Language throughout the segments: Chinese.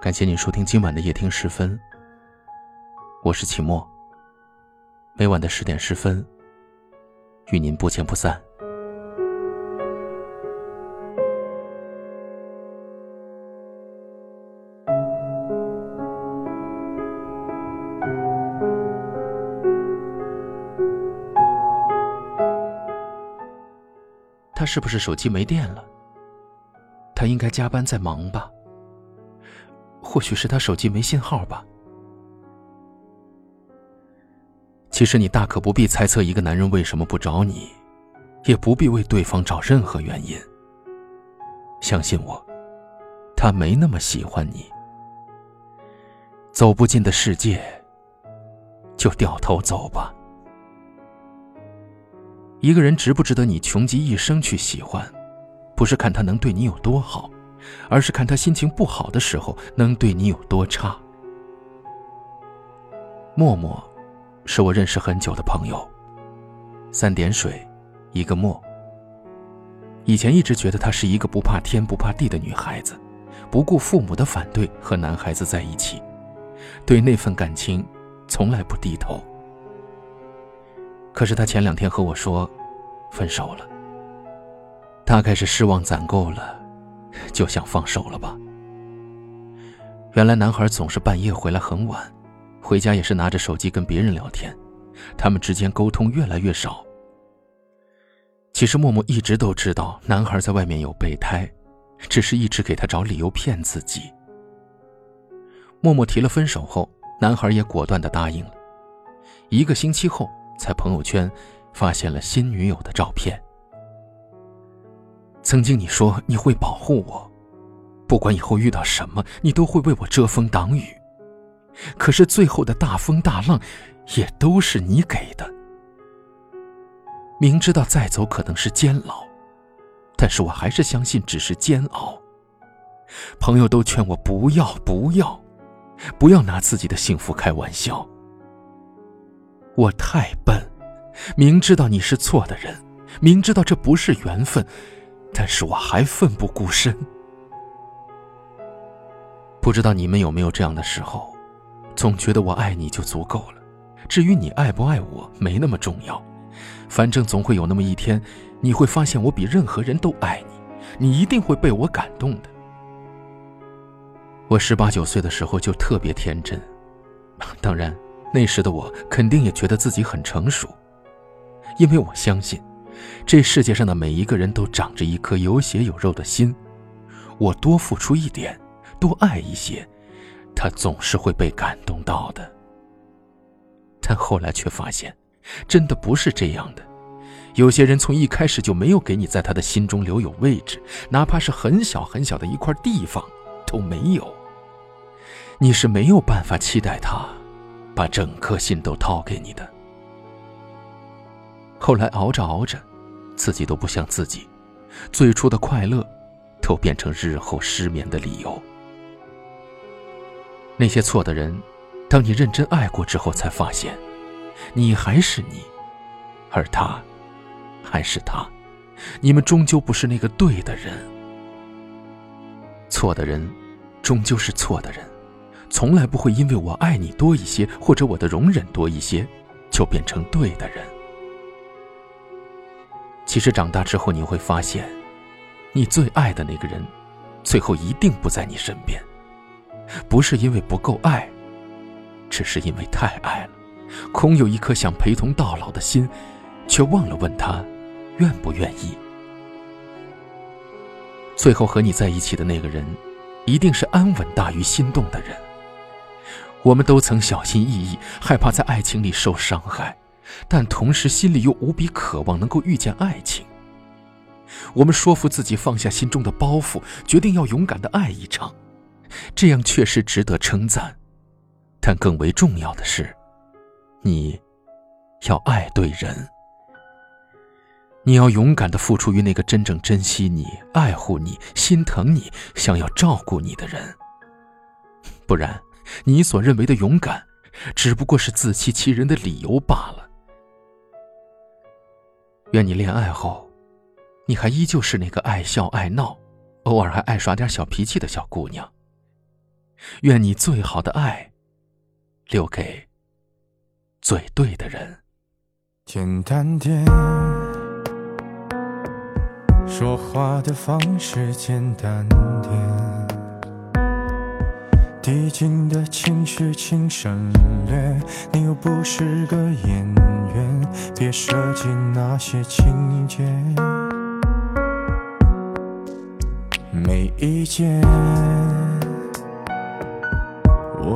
感谢您收听今晚的夜听十分，我是秦墨。每晚的十点十分，与您不见不散。他是不是手机没电了？他应该加班在忙吧？或许是他手机没信号吧。其实你大可不必猜测一个男人为什么不找你，也不必为对方找任何原因。相信我，他没那么喜欢你。走不进的世界，就掉头走吧。一个人值不值得你穷极一生去喜欢，不是看他能对你有多好。而是看他心情不好的时候能对你有多差。默默，是我认识很久的朋友。三点水，一个默。以前一直觉得她是一个不怕天不怕地的女孩子，不顾父母的反对和男孩子在一起，对那份感情从来不低头。可是她前两天和我说，分手了。大概是失望攒够了。就想放手了吧。原来男孩总是半夜回来很晚，回家也是拿着手机跟别人聊天，他们之间沟通越来越少。其实默默一直都知道男孩在外面有备胎，只是一直给他找理由骗自己。默默提了分手后，男孩也果断的答应了。一个星期后，在朋友圈发现了新女友的照片。曾经你说你会保护我，不管以后遇到什么，你都会为我遮风挡雨。可是最后的大风大浪，也都是你给的。明知道再走可能是煎熬，但是我还是相信只是煎熬。朋友都劝我不要不要，不要拿自己的幸福开玩笑。我太笨，明知道你是错的人，明知道这不是缘分。但是我还奋不顾身。不知道你们有没有这样的时候，总觉得我爱你就足够了，至于你爱不爱我没那么重要，反正总会有那么一天，你会发现我比任何人都爱你，你一定会被我感动的。我十八九岁的时候就特别天真，当然那时的我肯定也觉得自己很成熟，因为我相信。这世界上的每一个人都长着一颗有血有肉的心，我多付出一点，多爱一些，他总是会被感动到的。但后来却发现，真的不是这样的。有些人从一开始就没有给你在他的心中留有位置，哪怕是很小很小的一块地方都没有。你是没有办法期待他，把整颗心都掏给你的。后来熬着熬着，自己都不像自己，最初的快乐，都变成日后失眠的理由。那些错的人，当你认真爱过之后，才发现，你还是你，而他，还是他，你们终究不是那个对的人。错的人，终究是错的人，从来不会因为我爱你多一些，或者我的容忍多一些，就变成对的人。其实长大之后，你会发现，你最爱的那个人，最后一定不在你身边。不是因为不够爱，只是因为太爱了，空有一颗想陪同到老的心，却忘了问他愿不愿意。最后和你在一起的那个人，一定是安稳大于心动的人。我们都曾小心翼翼，害怕在爱情里受伤害。但同时，心里又无比渴望能够遇见爱情。我们说服自己放下心中的包袱，决定要勇敢的爱一场，这样确实值得称赞。但更为重要的是，你要爱对人。你要勇敢的付出于那个真正珍惜你、爱护你、心疼你、想要照顾你的人。不然，你所认为的勇敢，只不过是自欺欺人的理由罢了。愿你恋爱后，你还依旧是那个爱笑爱闹，偶尔还爱耍点小脾气的小姑娘。愿你最好的爱，留给最对的人。简单点，说话的方式简单点，递进的情绪请省略。你又不是个演员，别设计那些情节。没意见，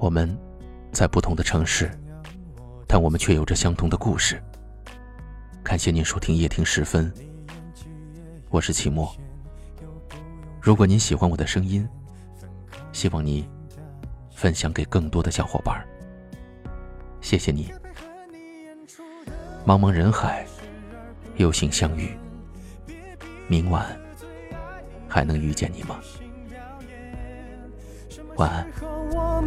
我们在不同的城市，但我们却有着相同的故事。感谢您收听夜听时分，我是齐墨。如果您喜欢我的声音，希望你分享给更多的小伙伴。谢谢你。茫茫人海，有幸相遇，明晚还能遇见你吗？晚安。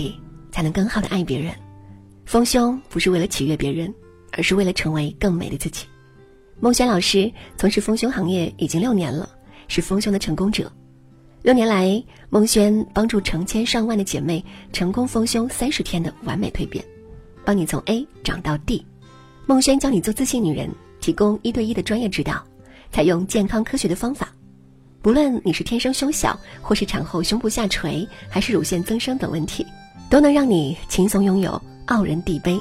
己，才能更好的爱别人。丰胸不是为了取悦别人，而是为了成为更美的自己。孟轩老师从事丰胸行业已经六年了，是丰胸的成功者。六年来，孟轩帮助成千上万的姐妹成功丰胸三十天的完美蜕变，帮你从 A 长到 D。孟轩教你做自信女人，提供一对一的专业指导，采用健康科学的方法。不论你是天生胸小，或是产后胸部下垂，还是乳腺增生等问题，都能让你轻松拥有傲人地杯。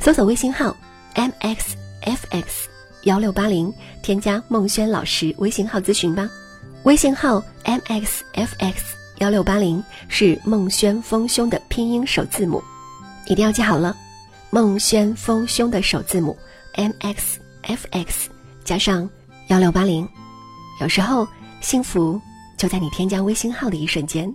搜索微信号 mxfx 幺六八零，添加孟轩老师微信号咨询吧。微信号 mxfx 幺六八零是孟轩丰胸的拼音首字母，一定要记好了。孟轩丰胸的首字母 mxfx 加上幺六八零，有时候。幸福就在你添加微信号的一瞬间。